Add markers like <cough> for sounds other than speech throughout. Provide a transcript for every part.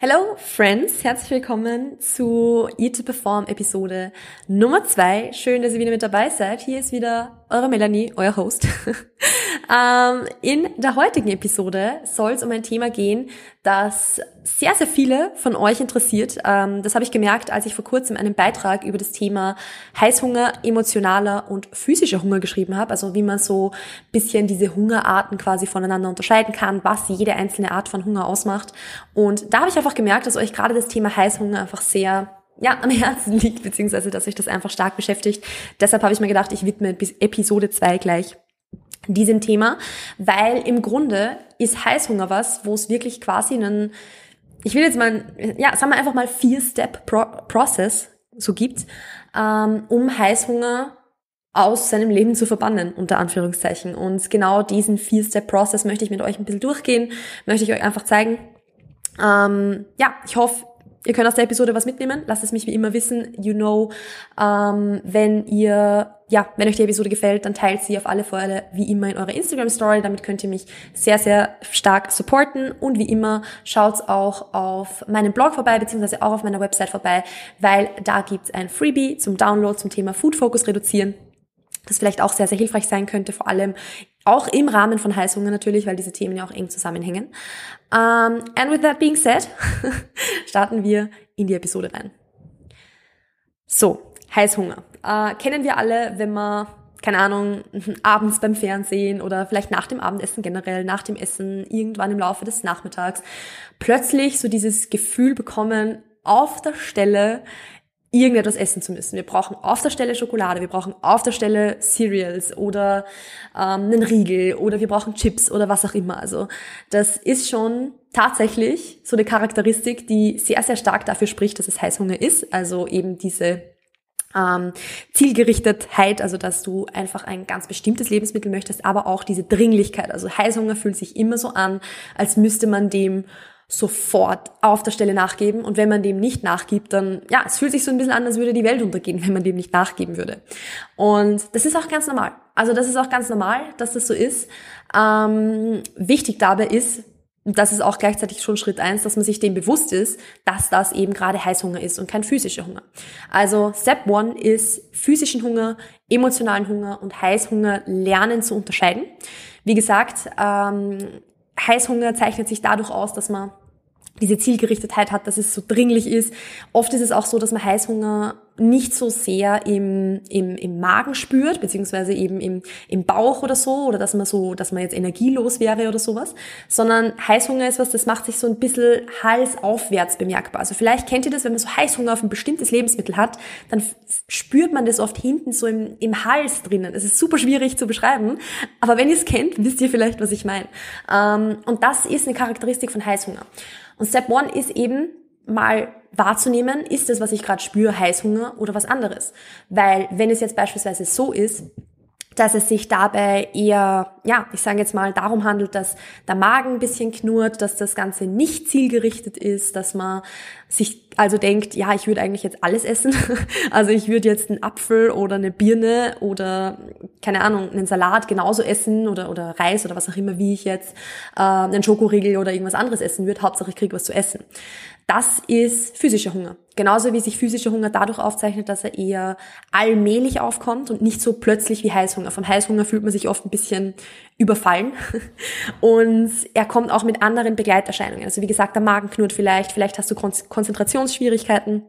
Hello Friends, herzlich willkommen zu Eat to Perform Episode Nummer zwei. Schön, dass ihr wieder mit dabei seid. Hier ist wieder eure Melanie, euer Host. <laughs> ähm, in der heutigen Episode soll es um ein Thema gehen, das sehr, sehr viele von euch interessiert. Ähm, das habe ich gemerkt, als ich vor kurzem einen Beitrag über das Thema Heißhunger, emotionaler und physischer Hunger geschrieben habe. Also wie man so bisschen diese Hungerarten quasi voneinander unterscheiden kann, was jede einzelne Art von Hunger ausmacht. Und da habe ich einfach gemerkt, dass euch gerade das Thema Heißhunger einfach sehr ja, am Herzen liegt, beziehungsweise dass sich das einfach stark beschäftigt. Deshalb habe ich mir gedacht, ich widme bis Episode 2 gleich diesem Thema, weil im Grunde ist Heißhunger was, wo es wirklich quasi einen, ich will jetzt mal, ja, sagen wir einfach mal Vier-Step-Process so gibt, ähm, um Heißhunger aus seinem Leben zu verbannen, unter Anführungszeichen. Und genau diesen Vier-Step-Process möchte ich mit euch ein bisschen durchgehen, möchte ich euch einfach zeigen. Ähm, ja, ich hoffe, Ihr könnt aus der Episode was mitnehmen. Lasst es mich wie immer wissen. You know, ähm, wenn ihr, ja, wenn euch die Episode gefällt, dann teilt sie auf alle Fälle wie immer in eurer Instagram Story. Damit könnt ihr mich sehr, sehr stark supporten. Und wie immer schaut auch auf meinem Blog vorbei, beziehungsweise auch auf meiner Website vorbei, weil da gibt's ein Freebie zum Download zum Thema Food Focus reduzieren das vielleicht auch sehr, sehr hilfreich sein könnte, vor allem auch im Rahmen von Heißhunger natürlich, weil diese Themen ja auch eng zusammenhängen. Um, and with that being said, <laughs> starten wir in die Episode rein. So, Heißhunger. Uh, kennen wir alle, wenn man keine Ahnung, <laughs> abends beim Fernsehen oder vielleicht nach dem Abendessen generell, nach dem Essen, irgendwann im Laufe des Nachmittags, plötzlich so dieses Gefühl bekommen, auf der Stelle irgendetwas essen zu müssen. Wir brauchen auf der Stelle Schokolade, wir brauchen auf der Stelle Cereals oder ähm, einen Riegel oder wir brauchen Chips oder was auch immer. Also das ist schon tatsächlich so eine Charakteristik, die sehr, sehr stark dafür spricht, dass es Heißhunger ist. Also eben diese ähm, Zielgerichtetheit, also dass du einfach ein ganz bestimmtes Lebensmittel möchtest, aber auch diese Dringlichkeit. Also Heißhunger fühlt sich immer so an, als müsste man dem sofort auf der Stelle nachgeben. Und wenn man dem nicht nachgibt, dann, ja, es fühlt sich so ein bisschen an, als würde die Welt untergehen, wenn man dem nicht nachgeben würde. Und das ist auch ganz normal. Also das ist auch ganz normal, dass das so ist. Ähm, wichtig dabei ist, und das ist auch gleichzeitig schon Schritt eins, dass man sich dem bewusst ist, dass das eben gerade Heißhunger ist und kein physischer Hunger. Also Step One ist physischen Hunger, emotionalen Hunger und Heißhunger lernen zu unterscheiden. Wie gesagt, ähm, Heißhunger zeichnet sich dadurch aus, dass man diese Zielgerichtetheit hat, dass es so dringlich ist. Oft ist es auch so, dass man Heißhunger nicht so sehr im, im, im Magen spürt, beziehungsweise eben im, im Bauch oder so, oder dass man so, dass man jetzt energielos wäre oder sowas, sondern Heißhunger ist was, das macht sich so ein bisschen halsaufwärts bemerkbar. Also vielleicht kennt ihr das, wenn man so Heißhunger auf ein bestimmtes Lebensmittel hat, dann spürt man das oft hinten so im, im Hals drinnen. Es ist super schwierig zu beschreiben, aber wenn ihr es kennt, wisst ihr vielleicht, was ich meine. Ähm, und das ist eine Charakteristik von Heißhunger. Und Step One ist eben mal wahrzunehmen, ist das, was ich gerade spüre, Heißhunger oder was anderes. Weil wenn es jetzt beispielsweise so ist, dass es sich dabei eher, ja, ich sage jetzt mal, darum handelt, dass der Magen ein bisschen knurrt, dass das Ganze nicht zielgerichtet ist, dass man sich also denkt, ja, ich würde eigentlich jetzt alles essen. <laughs> Also ich würde jetzt einen Apfel oder eine Birne oder, keine Ahnung, einen Salat genauso essen oder, oder Reis oder was auch immer, wie ich jetzt äh, einen Schokoriegel oder irgendwas anderes essen würde. Hauptsache ich kriege was zu essen. Das ist physischer Hunger. Genauso wie sich physischer Hunger dadurch aufzeichnet, dass er eher allmählich aufkommt und nicht so plötzlich wie Heißhunger. Vom Heißhunger fühlt man sich oft ein bisschen überfallen. <laughs> Und er kommt auch mit anderen Begleiterscheinungen. Also wie gesagt, der Magen knurrt vielleicht, vielleicht hast du Konzentrationsschwierigkeiten.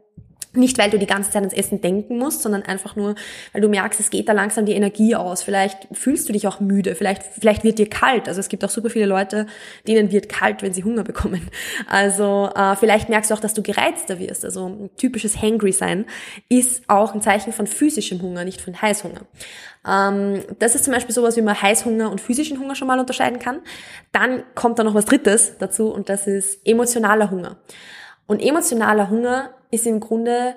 Nicht, weil du die ganze Zeit ans Essen denken musst, sondern einfach nur, weil du merkst, es geht da langsam die Energie aus. Vielleicht fühlst du dich auch müde. Vielleicht, vielleicht wird dir kalt. Also es gibt auch super viele Leute, denen wird kalt, wenn sie Hunger bekommen. Also äh, vielleicht merkst du auch, dass du gereizter wirst. Also ein typisches Hangry sein ist auch ein Zeichen von physischem Hunger, nicht von Heißhunger. Ähm, das ist zum Beispiel sowas, wie man Heißhunger und physischen Hunger schon mal unterscheiden kann. Dann kommt da noch was Drittes dazu und das ist emotionaler Hunger. Und emotionaler Hunger ist im Grunde,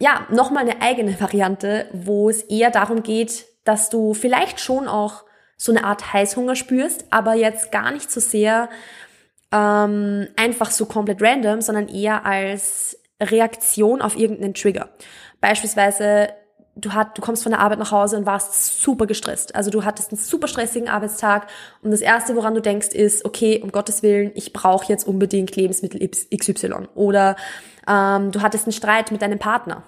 ja, nochmal eine eigene Variante, wo es eher darum geht, dass du vielleicht schon auch so eine Art Heißhunger spürst, aber jetzt gar nicht so sehr ähm, einfach so komplett random, sondern eher als Reaktion auf irgendeinen Trigger. Beispielsweise du, hat, du kommst von der Arbeit nach Hause und warst super gestresst. Also du hattest einen super stressigen Arbeitstag und das Erste, woran du denkst, ist, okay, um Gottes Willen, ich brauche jetzt unbedingt Lebensmittel XY. Oder ähm, du hattest einen Streit mit deinem Partner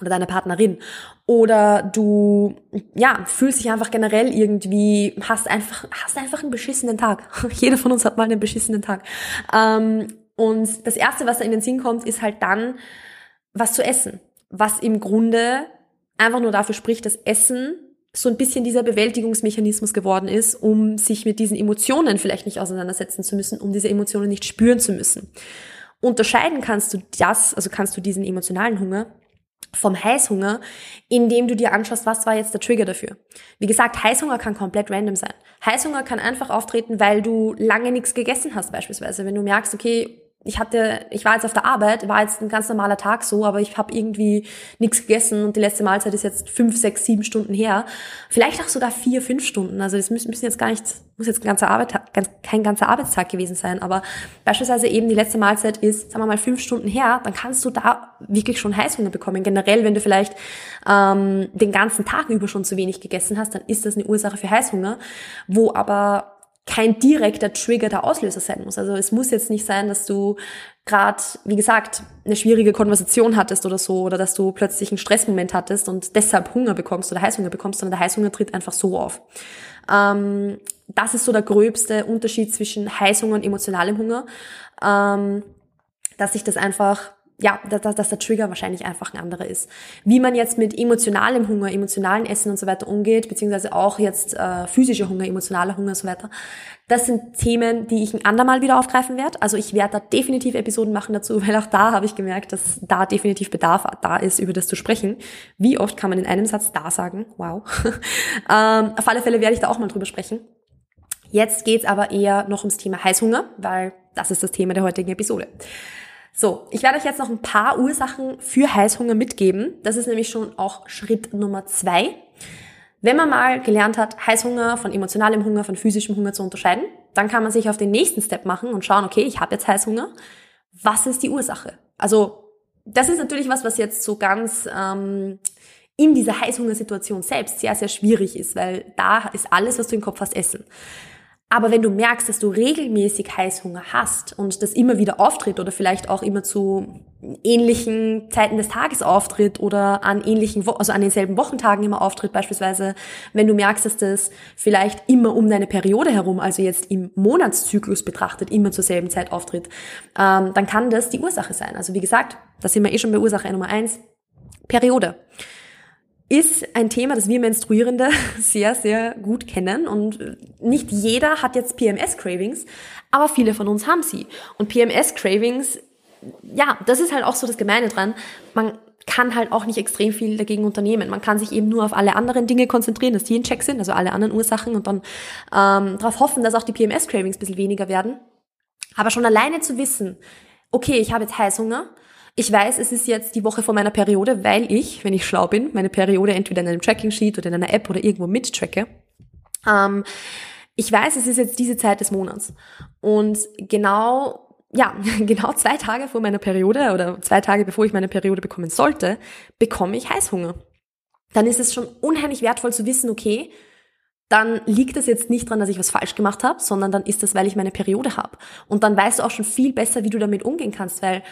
oder deiner Partnerin oder du ja fühlst dich einfach generell irgendwie hast einfach hast einfach einen beschissenen Tag <laughs> jeder von uns hat mal einen beschissenen Tag ähm, und das erste was da in den Sinn kommt ist halt dann was zu essen was im Grunde einfach nur dafür spricht, dass Essen so ein bisschen dieser Bewältigungsmechanismus geworden ist, um sich mit diesen Emotionen vielleicht nicht auseinandersetzen zu müssen, um diese Emotionen nicht spüren zu müssen. Unterscheiden kannst du das, also kannst du diesen emotionalen Hunger vom Heißhunger, indem du dir anschaust, was war jetzt der Trigger dafür. Wie gesagt, Heißhunger kann komplett random sein. Heißhunger kann einfach auftreten, weil du lange nichts gegessen hast beispielsweise. Wenn du merkst, okay, ich hatte, ich war jetzt auf der Arbeit, war jetzt ein ganz normaler Tag so, aber ich habe irgendwie nichts gegessen und die letzte Mahlzeit ist jetzt fünf, sechs, sieben Stunden her. Vielleicht auch sogar vier, fünf Stunden. Also das müssen, jetzt gar nicht, muss jetzt ein ganzer Arbeit, kein ganzer Arbeitstag gewesen sein, aber beispielsweise eben die letzte Mahlzeit ist, sagen wir mal, fünf Stunden her, dann kannst du da wirklich schon Heißhunger bekommen. Generell, wenn du vielleicht ähm, den ganzen Tag über schon zu wenig gegessen hast, dann ist das eine Ursache für Heißhunger, wo aber kein direkter Trigger der Auslöser sein muss. Also es muss jetzt nicht sein, dass du gerade, wie gesagt, eine schwierige Konversation hattest oder so, oder dass du plötzlich einen Stressmoment hattest und deshalb Hunger bekommst oder Heißhunger bekommst, sondern der Heißhunger tritt einfach so auf. Ähm, das ist so der gröbste Unterschied zwischen Heißhunger und emotionalem Hunger, ähm, dass sich das einfach ja, dass, dass der Trigger wahrscheinlich einfach ein anderer ist. Wie man jetzt mit emotionalem Hunger, emotionalen Essen und so weiter umgeht, beziehungsweise auch jetzt äh, physischer Hunger, emotionaler Hunger und so weiter, das sind Themen, die ich ein andermal wieder aufgreifen werde. Also ich werde da definitiv Episoden machen dazu, <laughs> weil auch da habe ich gemerkt, dass da definitiv Bedarf da ist, über das zu sprechen. Wie oft kann man in einem Satz da sagen? Wow. <laughs> ähm, auf alle Fälle werde ich da auch mal drüber sprechen. Jetzt geht's aber eher noch ums Thema Heißhunger, weil das ist das Thema der heutigen Episode. So, ich werde euch jetzt noch ein paar Ursachen für Heißhunger mitgeben. Das ist nämlich schon auch Schritt Nummer zwei. Wenn man mal gelernt hat, Heißhunger von emotionalem Hunger, von physischem Hunger zu unterscheiden, dann kann man sich auf den nächsten Step machen und schauen, okay, ich habe jetzt Heißhunger. Was ist die Ursache? Also, das ist natürlich was, was jetzt so ganz ähm, in dieser Heißhungersituation selbst sehr, sehr schwierig ist, weil da ist alles, was du im Kopf hast, Essen. Aber wenn du merkst, dass du regelmäßig Heißhunger hast und das immer wieder auftritt oder vielleicht auch immer zu ähnlichen Zeiten des Tages auftritt oder an ähnlichen, also an denselben Wochentagen immer auftritt, beispielsweise, wenn du merkst, dass das vielleicht immer um deine Periode herum, also jetzt im Monatszyklus betrachtet, immer zur selben Zeit auftritt, ähm, dann kann das die Ursache sein. Also wie gesagt, da sind wir eh schon bei Ursache Nummer eins. Periode ist ein Thema, das wir Menstruierende <laughs> sehr, sehr gut kennen. Und nicht jeder hat jetzt PMS-Cravings, aber viele von uns haben sie. Und PMS-Cravings, ja, das ist halt auch so das Gemeine dran. Man kann halt auch nicht extrem viel dagegen unternehmen. Man kann sich eben nur auf alle anderen Dinge konzentrieren, dass die in Check sind, also alle anderen Ursachen und dann ähm, darauf hoffen, dass auch die PMS-Cravings ein bisschen weniger werden. Aber schon alleine zu wissen, okay, ich habe jetzt Heißhunger, ich weiß, es ist jetzt die Woche vor meiner Periode, weil ich, wenn ich schlau bin, meine Periode entweder in einem Tracking-Sheet oder in einer App oder irgendwo mittracke. Ähm, ich weiß, es ist jetzt diese Zeit des Monats. Und genau, ja, <laughs> genau zwei Tage vor meiner Periode oder zwei Tage bevor ich meine Periode bekommen sollte, bekomme ich Heißhunger. Dann ist es schon unheimlich wertvoll zu wissen, okay, dann liegt es jetzt nicht dran, dass ich was falsch gemacht habe, sondern dann ist das, weil ich meine Periode habe. Und dann weißt du auch schon viel besser, wie du damit umgehen kannst, weil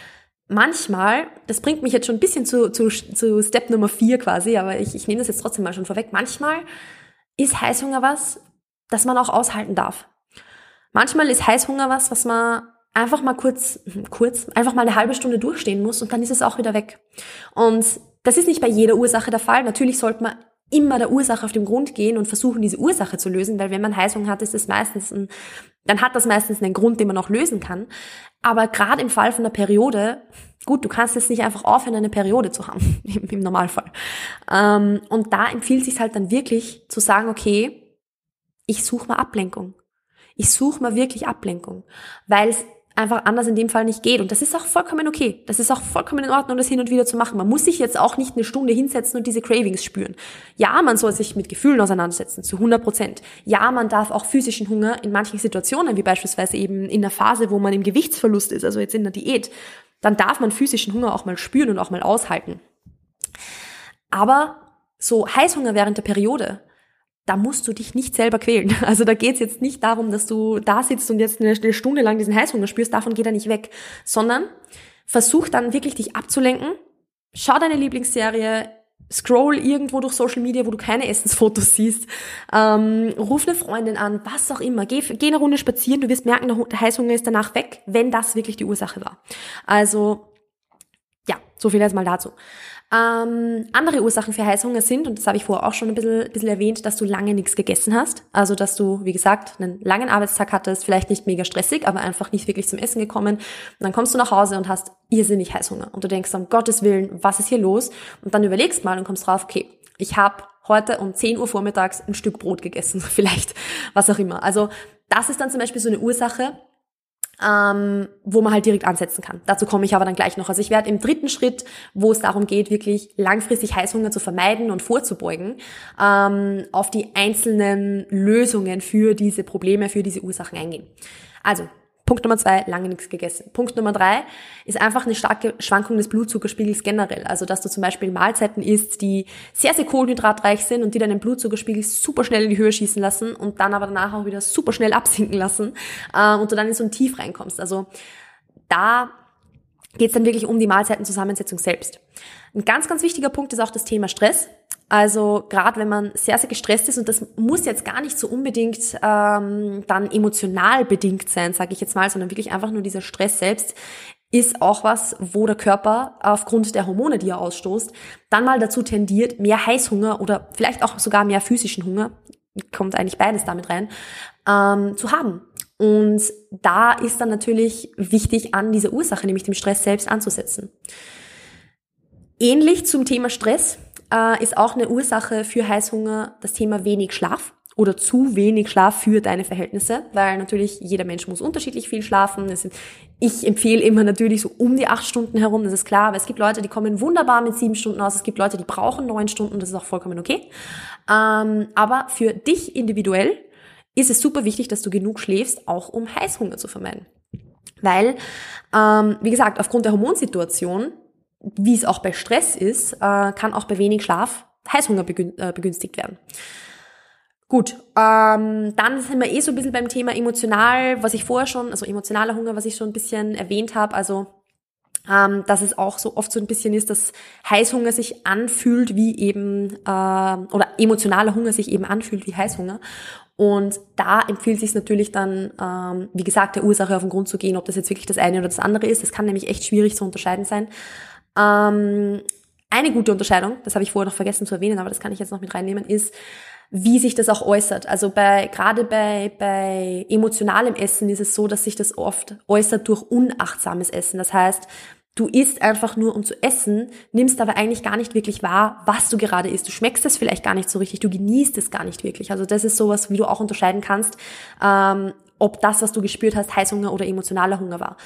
manchmal, das bringt mich jetzt schon ein bisschen zu, zu, zu Step Nummer vier quasi, aber ich, ich nehme das jetzt trotzdem mal schon vorweg. Manchmal ist Heißhunger was, das man auch aushalten darf. Manchmal ist Heißhunger was, was man einfach mal kurz, <laughs> kurz, einfach mal eine halbe Stunde durchstehen muss und dann ist es auch wieder weg. Und das ist nicht bei jeder Ursache der Fall. Natürlich sollte man immer der Ursache auf den Grund gehen und versuchen, diese Ursache zu lösen, weil wenn man Heißhunger hat, ist es meistens ein, dann hat das meistens einen Grund, den man auch lösen kann. Aber gerade im Fall von der Periode, gut, du kannst jetzt nicht einfach aufhören, eine Periode zu haben, <laughs> im, Normalfall. Ähm, und da empfiehlt sich halt dann wirklich zu sagen, okay, ich suche mal Ablenkung. Ich suche mal wirklich Ablenkung, weil es einfach anders in dem Fall nicht geht. Und das ist auch vollkommen okay. Das ist auch vollkommen in Ordnung, das hin und wieder zu machen. Man muss sich jetzt auch nicht eine Stunde hinsetzen und diese Cravings spüren. Ja, man soll sich mit Gefühlen auseinandersetzen, zu 100 Prozent. Ja, man darf auch physischen Hunger in manchen Situationen, wie beispielsweise eben in der Phase, wo man im Gewichtsverlust ist, also jetzt in der Diät, dann darf man physischen Hunger auch mal spüren und auch mal aushalten. Aber so Heißhunger während der Periode, da musst du dich nicht selber quälen. <laughs> Also da geht's jetzt nicht darum, dass du da sitzt und jetzt eine, eine Stunde lang diesen Heißhunger spürst, davon geht er nicht weg, sondern versuch dann wirklich dich abzulenken, schau deine Lieblingsserie, scroll irgendwo durch Social Media, wo du keine Essensfotos siehst, ähm, ruf eine Freundin an, was auch immer, geh, geh eine Runde spazieren, du wirst merken, der Heißhunger ist danach weg, wenn das wirklich die Ursache war. Also ja, so viel erstmal dazu. Ähm, andere Ursachen für Heißhunger sind, und das habe ich vorher auch schon ein bisschen, bisschen erwähnt, dass du lange nichts gegessen hast. Also, dass du, wie gesagt, einen langen Arbeitstag hattest, vielleicht nicht mega stressig, aber einfach nicht wirklich zum Essen gekommen. Und dann kommst du nach Hause und hast irrsinnig Heißhunger. Und du denkst, um Gottes Willen, was ist hier los? Und dann überlegst mal und kommst drauf, okay, ich habe heute um 10 Uhr vormittags ein Stück Brot gegessen, <laughs> vielleicht, was auch immer. Also, das ist dann zum Beispiel so eine Ursache, ähm, wo man halt direkt ansetzen kann. Dazu komme ich aber dann gleich noch. Also ich werde im dritten Schritt, wo es darum geht, wirklich langfristig Heißhunger zu vermeiden und vorzubeugen, ähm, auf die einzelnen Lösungen für diese Probleme, für diese Ursachen eingehen. Also Punkt Nummer zwei, lange nichts gegessen. Punkt Nummer drei ist einfach eine starke Schwankung des Blutzuckerspiegels generell. Also, dass du zum Beispiel Mahlzeiten isst, die sehr, sehr kohlenhydratreich sind und die deinen Blutzuckerspiegel super schnell in die Höhe schießen lassen und dann aber danach auch wieder super schnell absinken lassen äh, und du dann in so ein Tief reinkommst. Also, da geht es dann wirklich um die Mahlzeitenzusammensetzung selbst. Ein ganz, ganz wichtiger Punkt ist auch das Thema Stress. Also gerade wenn man sehr, sehr gestresst ist und das muss jetzt gar nicht so unbedingt ähm, dann emotional bedingt sein, sage ich jetzt mal, sondern wirklich einfach nur dieser Stress selbst ist auch was, wo der Körper aufgrund der Hormone, die er ausstoßt, dann mal dazu tendiert, mehr Heißhunger oder vielleicht auch sogar mehr physischen Hunger, kommt eigentlich beides damit rein, ähm, zu haben. Und da ist dann natürlich wichtig, an dieser Ursache, nämlich dem Stress selbst anzusetzen. Ähnlich zum Thema Stress äh, ist auch eine Ursache für Heißhunger das Thema wenig Schlaf oder zu wenig Schlaf für deine Verhältnisse, weil natürlich jeder Mensch muss unterschiedlich viel schlafen. Ich empfehle immer natürlich so um die acht Stunden herum, das ist klar, aber es gibt Leute, die kommen wunderbar mit sieben Stunden aus, es gibt Leute, die brauchen neun Stunden, das ist auch vollkommen okay. Ähm, aber für dich individuell ist es super wichtig, dass du genug schläfst, auch um Heißhunger zu vermeiden. Weil, ähm, wie gesagt, aufgrund der Hormonsituation wie es auch bei Stress ist, äh, kann auch bei wenig Schlaf Heißhunger äh, begünstigt werden. Gut, ähm, dann sind wir eh so ein bisschen beim Thema emotional, was ich vorher schon, also emotionaler Hunger, was ich schon ein bisschen erwähnt habe, also ähm, dass es auch so oft so ein bisschen ist, dass Heißhunger sich anfühlt wie eben, äh, oder emotionaler Hunger sich eben anfühlt wie Heißhunger. Und da empfiehlt sich natürlich dann, ähm, wie gesagt, der Ursache auf den Grund zu gehen, ob das jetzt wirklich das eine oder das andere ist. Das kann nämlich echt schwierig zu unterscheiden sein. Ähm, eine gute Unterscheidung, das habe ich vorher noch vergessen zu erwähnen, aber das kann ich jetzt noch mit reinnehmen, ist, wie sich das auch äußert. Also bei, gerade bei, bei emotionalem Essen ist es so, dass sich das oft äußert durch unachtsames Essen. Das heißt, du isst einfach nur um zu essen, nimmst aber eigentlich gar nicht wirklich wahr, was du gerade isst. Du schmeckst es vielleicht gar nicht so richtig, du genießt es gar nicht wirklich. Also das ist sowas, wie du auch unterscheiden kannst, ähm, ob das, was du gespürt hast, Heißhunger oder emotionaler Hunger war.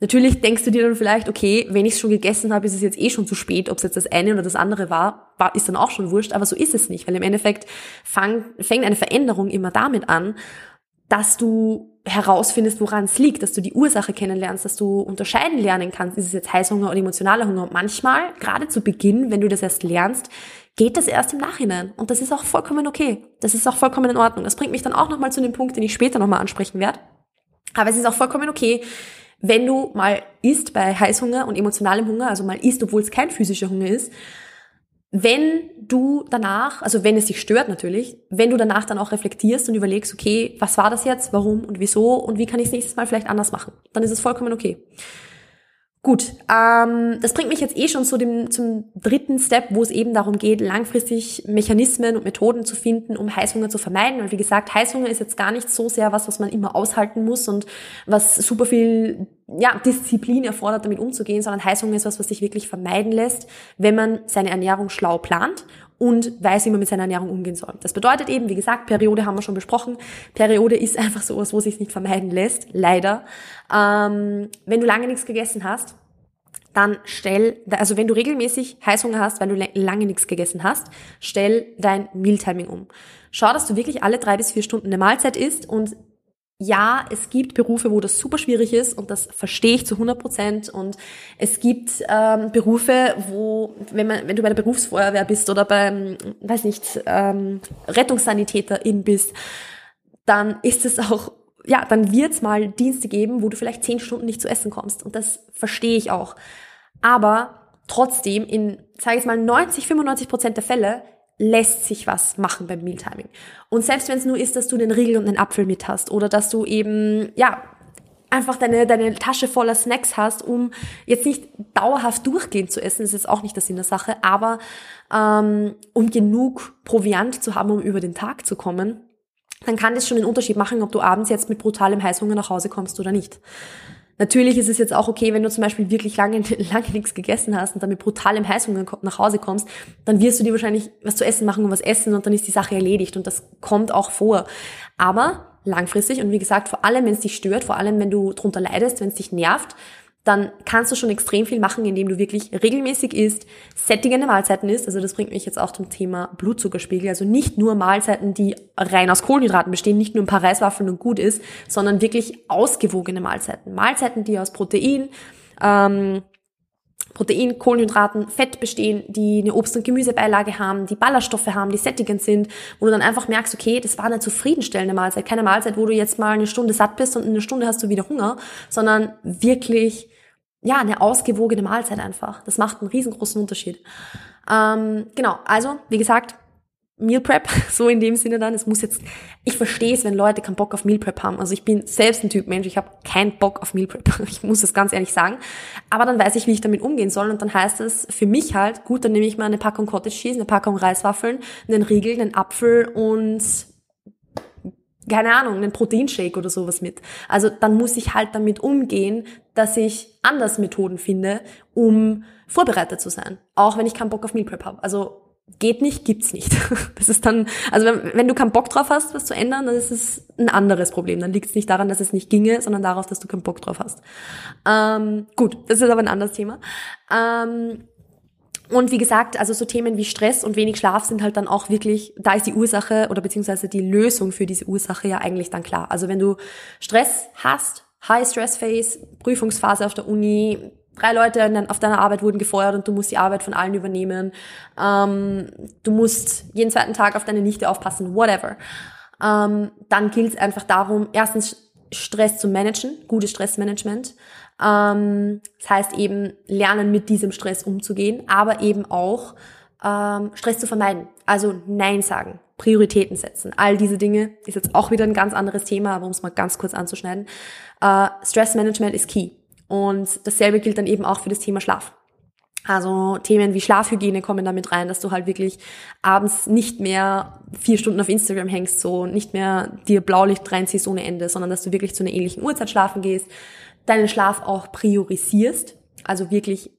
Natürlich denkst du dir dann vielleicht, okay, wenn ich es schon gegessen habe, ist es jetzt eh schon zu spät, ob es jetzt das eine oder das andere war, war, ist dann auch schon wurscht, aber so ist es nicht, weil im Endeffekt fang, fängt eine Veränderung immer damit an, dass du herausfindest, woran es liegt, dass du die Ursache kennenlernst, dass du unterscheiden lernen kannst, ist es jetzt Heißhunger oder emotionaler Hunger. Und manchmal, gerade zu Beginn, wenn du das erst lernst, geht das erst im Nachhinein. Und das ist auch vollkommen okay. Das ist auch vollkommen in Ordnung. Das bringt mich dann auch nochmal zu dem Punkt, den ich später nochmal ansprechen werde. Aber es ist auch vollkommen okay, wenn du mal isst bei Heißhunger und emotionalem Hunger, also mal isst, obwohl es kein physischer Hunger ist, wenn du danach, also wenn es dich stört natürlich, wenn du danach dann auch reflektierst und überlegst, okay, was war das jetzt, warum und wieso und wie kann ich es nächstes Mal vielleicht anders machen, dann ist es vollkommen okay. Gut, ähm, das bringt mich jetzt eh schon zu dem, zum dritten Step, wo es eben darum geht, langfristig Mechanismen und Methoden zu finden, um Heißhunger zu vermeiden. Weil wie gesagt, Heißhunger ist jetzt gar nicht so sehr was, was man immer aushalten muss und was super viel ja, Disziplin erfordert, damit umzugehen, sondern Heißhunger ist was, was sich wirklich vermeiden lässt, wenn man seine Ernährung schlau plant und weiß, wie man mit seiner Ernährung umgehen soll. Das bedeutet eben, wie gesagt, Periode haben wir schon besprochen. Periode ist <laughs> einfach sowas, wo sich nicht vermeiden lässt, leider. Ähm, wenn du lange nichts gegessen hast, dann stell, also wenn du regelmäßig Heißhunger hast, weil du lange nichts gegessen hast, stell dein Mealtiming um. Schau, dass du wirklich alle drei bis vier Stunden eine Mahlzeit isst und ja, es gibt Berufe, wo das super schwierig ist und das verstehe ich zu 100 Prozent. Und es gibt ähm, Berufe, wo, wenn, man, wenn du bei der Berufsfeuerwehr bist oder beim, weiß nicht, ähm, Rettungssanitäterin bist, dann ist es auch, ja, dann wird es mal Dienste geben, wo du vielleicht zehn Stunden nicht zu essen kommst. Und das verstehe ich auch. Aber trotzdem, in, sage ich mal, 90, 95 Prozent der Fälle lässt sich was machen beim Mealtiming. Und selbst wenn es nur ist, dass du den Riegel und den Apfel mit hast oder dass du eben, ja, einfach deine, deine Tasche voller Snacks hast, um jetzt nicht dauerhaft durchgehend zu essen, das ist jetzt auch nicht der Sinn der Sache, aber ähm, um genug Proviant zu haben, um über den Tag zu kommen, dann kann das schon einen Unterschied machen, ob du abends jetzt mit brutalem Heißhunger nach Hause kommst oder nicht. Natürlich ist es jetzt auch okay, wenn du zum Beispiel wirklich lange, <laughs> lange nichts gegessen hast und dann mit brutalem Heißhunger nach Hause kommst, dann wirst du dir wahrscheinlich was zu essen machen und was essen und dann ist die Sache erledigt und das kommt auch vor. Aber langfristig und wie gesagt, vor allem wenn es dich stört, vor allem wenn du drunter leidest, wenn es dich nervt, dann kannst du schon extrem viel machen, indem du wirklich regelmäßig isst, sättigende Mahlzeiten isst. Also das bringt mich jetzt auch zum Thema Blutzuckerspiegel. Also nicht nur Mahlzeiten, die rein aus Kohlenhydraten bestehen, nicht nur ein paar Reiswaffeln und gut ist, sondern wirklich ausgewogene Mahlzeiten. Mahlzeiten, die aus Protein, ähm, Protein, Kohlenhydraten, Fett bestehen, die eine Obst- und Gemüsebeilage haben, die Ballaststoffe haben, die sättigend sind, wo du dann einfach merkst, okay, das war eine zufriedenstellende Mahlzeit. Keine Mahlzeit, wo du jetzt mal eine Stunde satt bist und in einer Stunde hast du wieder Hunger, sondern wirklich ja, eine ausgewogene Mahlzeit einfach. Das macht einen riesengroßen Unterschied. Ähm, genau, also, wie gesagt, Meal Prep, <laughs> so in dem Sinne dann. Es muss jetzt, ich verstehe es, wenn Leute keinen Bock auf Meal Prep haben. Also ich bin selbst ein Typ Mensch, ich habe keinen Bock auf Meal Prep. <laughs> Ich muss es ganz ehrlich sagen. Aber dann weiß ich, wie ich damit umgehen soll. Und dann heißt es für mich halt, gut, dann nehme ich mal eine Packung Cottage Cheese, eine Packung Reiswaffeln, einen Riegel, einen Apfel und keine Ahnung, einen Proteinshake oder sowas mit. Also dann muss ich halt damit umgehen, dass ich anders Methoden finde, um vorbereitet zu sein. Auch wenn ich keinen Bock auf Meal Prep habe. Also geht nicht, gibt's nicht. <laughs> Das ist dann, also wenn, wenn du keinen Bock drauf hast, was zu ändern, dann ist es ein anderes Problem. Dann liegt es nicht daran, dass es nicht ginge, sondern darauf, dass du keinen Bock drauf hast. Ähm, gut, das ist aber ein anderes Thema. Ähm, und wie gesagt, also so Themen wie Stress und wenig Schlaf sind halt dann auch wirklich, da ist die Ursache oder beziehungsweise die Lösung für diese Ursache ja eigentlich dann klar. Also wenn du Stress hast, High Stress Phase, Prüfungsphase auf der Uni, drei Leute auf deiner Arbeit wurden gefeuert und du musst die Arbeit von allen übernehmen, ähm, du musst jeden zweiten Tag auf deine Nichte aufpassen, whatever. Ähm, dann gilt es einfach darum, erstens Stress zu managen, gutes Stressmanagement. Ähm, das heißt eben lernen, mit diesem Stress umzugehen, aber eben auch ähm, Stress zu vermeiden. Also Nein sagen, Prioritäten setzen. All diese Dinge ist jetzt auch wieder ein ganz anderes Thema, aber um es mal ganz kurz anzuschneiden. Äh, Stressmanagement ist key. Und dasselbe gilt dann eben auch für das Thema Schlaf. Also Themen wie Schlafhygiene kommen damit rein, dass du halt wirklich abends nicht mehr vier Stunden auf Instagram hängst, so nicht mehr dir Blaulicht reinziehst ohne Ende, sondern dass du wirklich zu einer ähnlichen Uhrzeit schlafen gehst, deinen Schlaf auch priorisierst, also wirklich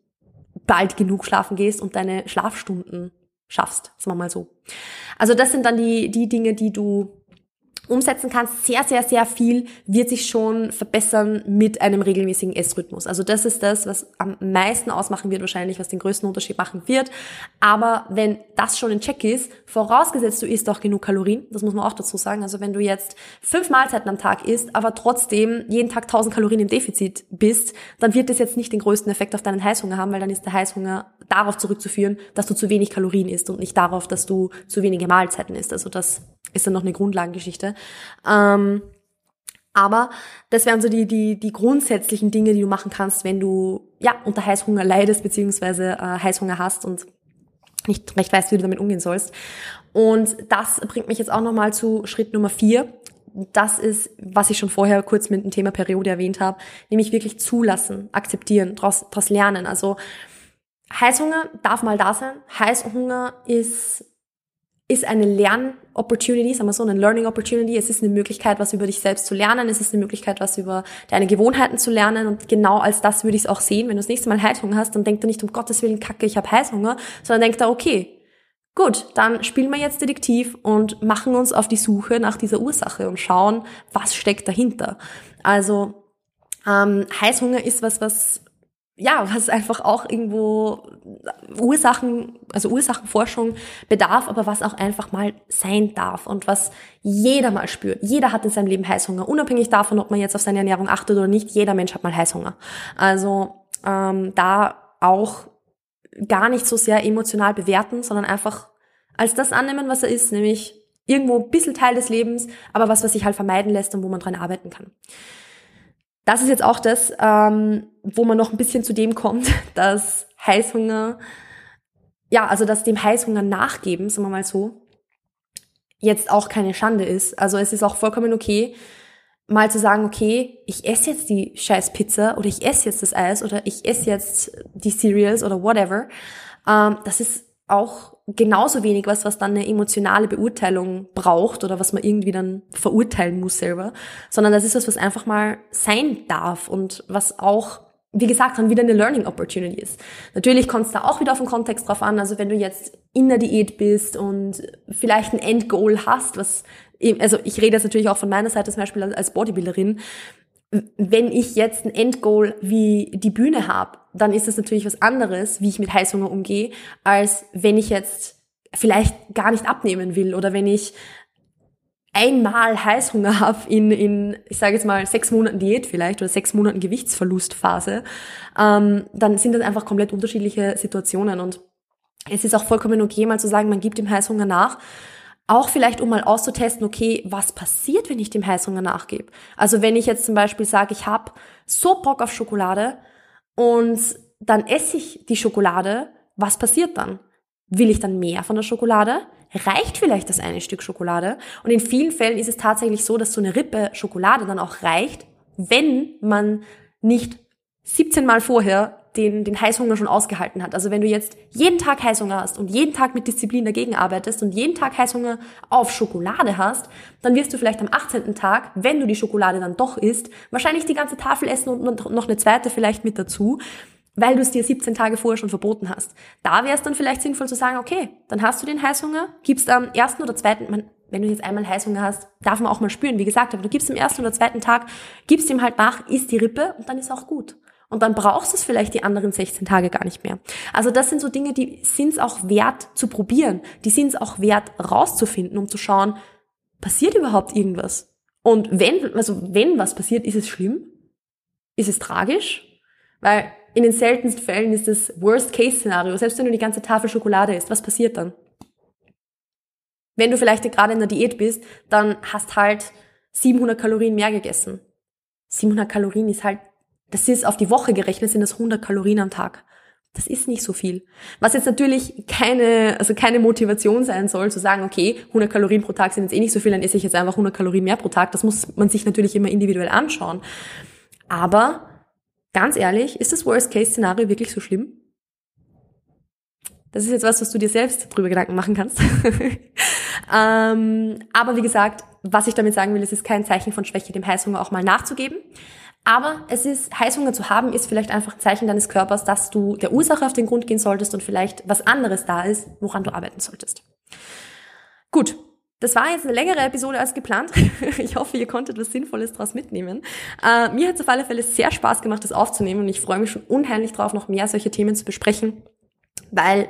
bald genug schlafen gehst und deine Schlafstunden schaffst, sagen wir mal so. Also das sind dann die, die Dinge, die du umsetzen kannst, sehr, sehr, sehr viel wird sich schon verbessern mit einem regelmäßigen Essrhythmus. Also das ist das, was am meisten ausmachen wird wahrscheinlich, was den größten Unterschied machen wird. Aber wenn das schon in Check ist, vorausgesetzt du isst auch genug Kalorien, das muss man auch dazu sagen. Also wenn du jetzt fünf Mahlzeiten am Tag isst, aber trotzdem jeden Tag 1000 Kalorien im Defizit bist, dann wird das jetzt nicht den größten Effekt auf deinen Heißhunger haben, weil dann ist der Heißhunger darauf zurückzuführen, dass du zu wenig Kalorien isst und nicht darauf, dass du zu wenige Mahlzeiten isst. Also das ist dann noch eine Grundlagengeschichte. Ähm, aber das wären so die, die, die grundsätzlichen Dinge, die du machen kannst, wenn du ja unter Heißhunger leidest, beziehungsweise äh, Heißhunger hast und nicht recht weißt, wie du damit umgehen sollst. Und das bringt mich jetzt auch nochmal zu Schritt Nummer vier. Das ist, was ich schon vorher kurz mit dem Thema Periode erwähnt habe, nämlich wirklich zulassen, akzeptieren, daraus, lernen. Also Heißhunger darf mal da sein. Heißhunger ist ist eine Lern-Opportunity, sagen wir so, eine Learning-Opportunity. Es ist eine Möglichkeit, was über dich selbst zu lernen. Es ist eine Möglichkeit, was über deine Gewohnheiten zu lernen. Und genau als das würde ich es auch sehen. Wenn du das nächste Mal Heißhunger hast, dann denk da nicht um Gottes Willen, Kacke, ich habe Heißhunger, sondern denk da, okay, gut, dann spielen wir jetzt Detektiv und machen uns auf die Suche nach dieser Ursache und schauen, was steckt dahinter. Also ähm, Heißhunger ist was, was ja, was einfach auch irgendwo Ursachen, also Ursachenforschung bedarf, aber was auch einfach mal sein darf und was jeder mal spürt. Jeder hat in seinem Leben Heißhunger, unabhängig davon, ob man jetzt auf seine Ernährung achtet oder nicht. Jeder Mensch hat mal Heißhunger. Also ähm, da auch gar nicht so sehr emotional bewerten, sondern einfach als das annehmen, was er ist, nämlich irgendwo ein bisschen Teil des Lebens, aber was, was sich halt vermeiden lässt und wo man dran arbeiten kann das ist jetzt auch das, ähm, wo man noch ein bisschen zu dem kommt, <laughs> dass Heißhunger, ja, also dass dem Heißhunger nachgeben, sagen wir mal so, jetzt auch keine Schande ist. Also es ist auch vollkommen okay, mal zu sagen, okay, ich esse jetzt die scheiß Pizza oder ich esse jetzt das Eis oder ich esse jetzt die Cereals oder whatever. Ähm, das ist auch genauso wenig was, was dann eine emotionale Beurteilung braucht oder was man irgendwie dann verurteilen muss selber, sondern das ist was, was einfach mal sein darf und was auch wie gesagt, dann wieder eine Learning Opportunity ist. Natürlich kommt es da auch wieder auf den Kontext drauf an. Also wenn du jetzt in der Diät bist und vielleicht ein Endgoal hast, was, also ich rede jetzt natürlich auch von meiner Seite zum Beispiel als Bodybuilderin, wenn ich jetzt ein Endgoal wie die Bühne habe, dann ist es natürlich was anderes, wie ich mit Heißhunger umgehe, als wenn ich jetzt vielleicht gar nicht abnehmen will oder wenn ich einmal Heißhunger habe in, in ich sage jetzt mal, sechs Monaten Diät vielleicht oder sechs Monaten Gewichtsverlustphase, ähm, dann sind das einfach komplett unterschiedliche Situationen. Und es ist auch vollkommen okay, mal zu sagen, man gibt dem Heißhunger nach auch vielleicht, um mal auszutesten, okay, was passiert, wenn ich dem Heißhunger nachgebe? Also wenn ich jetzt zum Beispiel sage, ich habe so Bock auf Schokolade und dann esse ich die Schokolade, was passiert dann? Will ich dann mehr von der Schokolade? Reicht vielleicht das eine Stück Schokolade? Und in vielen Fällen ist es tatsächlich so, dass so eine Rippe Schokolade dann auch reicht, wenn man nicht 17 Mal vorher den, den Heißhunger schon ausgehalten hat. Also wenn du jetzt jeden Tag Heißhunger hast und jeden Tag mit Disziplin dagegen arbeitest und jeden Tag Heißhunger auf Schokolade hast, dann wirst du vielleicht am 18. Tag, wenn du die Schokolade dann doch isst, wahrscheinlich die ganze Tafel essen und noch eine zweite vielleicht mit dazu, weil du es dir 17 Tage vorher schon verboten hast. Da wäre es dann vielleicht sinnvoll zu sagen, okay, dann hast du den Heißhunger, gibst am ersten oder zweiten, man, wenn du jetzt einmal Heißhunger hast, darf man auch mal spüren, wie gesagt, aber du gibst am ersten oder zweiten Tag, gibst ihm halt nach, isst die Rippe und dann ist auch gut. Und dann brauchst du es vielleicht die anderen 16 Tage gar nicht mehr. Also das sind so Dinge, die sind es auch wert zu probieren. Die sind es auch wert rauszufinden, um zu schauen, passiert überhaupt irgendwas? Und wenn, also wenn was passiert, ist es schlimm? Ist es tragisch? Weil in den seltensten Fällen ist das Worst-Case-Szenario. Selbst wenn du die ganze Tafel Schokolade isst, was passiert dann? Wenn du vielleicht gerade in der Diät bist, dann hast halt 700 Kalorien mehr gegessen. 700 Kalorien ist halt das ist auf die Woche gerechnet, sind das 100 Kalorien am Tag. Das ist nicht so viel. Was jetzt natürlich keine, also keine Motivation sein soll, zu sagen, okay, 100 Kalorien pro Tag sind jetzt eh nicht so viel, dann esse ich jetzt einfach 100 Kalorien mehr pro Tag. Das muss man sich natürlich immer individuell anschauen. Aber ganz ehrlich, ist das Worst-Case-Szenario wirklich so schlimm? Das ist jetzt was, was du dir selbst drüber Gedanken machen kannst. <laughs> ähm, aber wie gesagt, was ich damit sagen will, es ist kein Zeichen von Schwäche, dem Heißhunger auch mal nachzugeben. Aber es ist, Heißhunger zu haben, ist vielleicht einfach ein Zeichen deines Körpers, dass du der Ursache auf den Grund gehen solltest und vielleicht was anderes da ist, woran du arbeiten solltest. Gut. Das war jetzt eine längere Episode als geplant. <laughs> Ich hoffe, ihr konntet was Sinnvolles daraus mitnehmen. Äh, mir hat es auf alle Fälle sehr Spaß gemacht, das aufzunehmen und ich freue mich schon unheimlich drauf, noch mehr solche Themen zu besprechen weil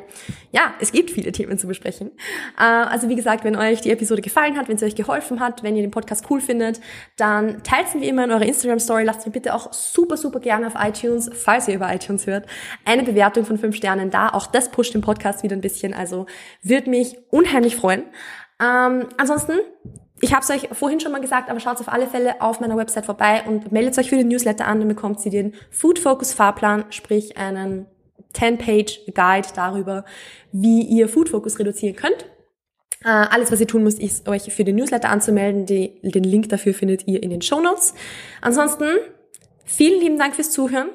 ja, es gibt viele Themen zu besprechen. Äh, also wie gesagt, wenn euch die Episode gefallen hat, wenn sie euch geholfen hat, wenn ihr den Podcast cool findet, dann teilt sie wie immer in eurer Instagram Story. Lasst mir bitte auch super, super gerne auf iTunes, falls ihr über iTunes hört, eine Bewertung von fünf Sternen da. Auch das pusht den Podcast wieder ein bisschen. Also wird mich unheimlich freuen. Ähm, ansonsten ich habe es euch vorhin schon mal gesagt, aber schaut auf alle Fälle auf meiner Website vorbei und meldet euch für den Newsletter an, dann bekommt ihr den Food Focus Fahrplan, sprich einen 10-Page-Guide darüber, wie ihr Food Focus reduzieren könnt. Äh, alles, was ihr tun müsst, ist euch für den Newsletter anzumelden. Die, den Link dafür findet ihr in den Show Notes. Ansonsten, vielen lieben Dank fürs Zuhören.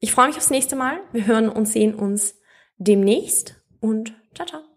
Ich freue mich aufs nächste Mal. Wir hören und sehen uns demnächst und ciao, ciao.